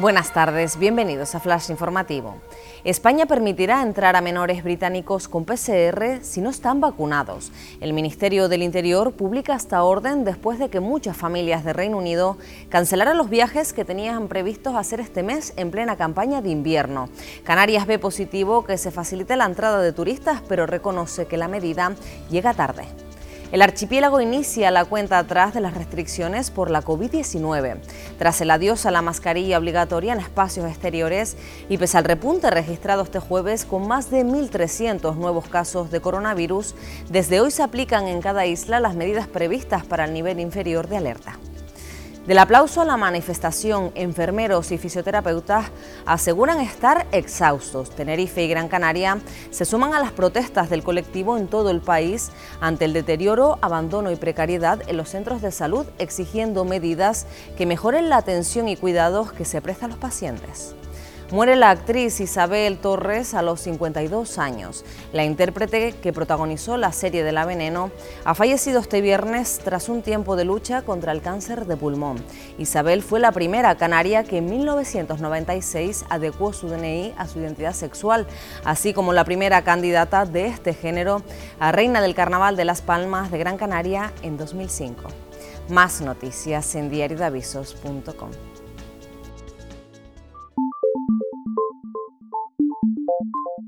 Buenas tardes, bienvenidos a Flash Informativo. España permitirá entrar a menores británicos con PCR si no están vacunados. El Ministerio del Interior publica esta orden después de que muchas familias de Reino Unido cancelaran los viajes que tenían previstos hacer este mes en plena campaña de invierno. Canarias ve positivo que se facilite la entrada de turistas, pero reconoce que la medida llega tarde. El archipiélago inicia la cuenta atrás de las restricciones por la COVID-19. Tras el adiós a la mascarilla obligatoria en espacios exteriores y pese al repunte registrado este jueves con más de 1.300 nuevos casos de coronavirus, desde hoy se aplican en cada isla las medidas previstas para el nivel inferior de alerta. Del aplauso a la manifestación, enfermeros y fisioterapeutas aseguran estar exhaustos. Tenerife y Gran Canaria se suman a las protestas del colectivo en todo el país ante el deterioro, abandono y precariedad en los centros de salud, exigiendo medidas que mejoren la atención y cuidados que se prestan a los pacientes. Muere la actriz Isabel Torres a los 52 años. La intérprete que protagonizó la serie de La Veneno ha fallecido este viernes tras un tiempo de lucha contra el cáncer de pulmón. Isabel fue la primera canaria que en 1996 adecuó su DNI a su identidad sexual, así como la primera candidata de este género a Reina del Carnaval de Las Palmas de Gran Canaria en 2005. Más noticias en diariodavisos.com. Thank you.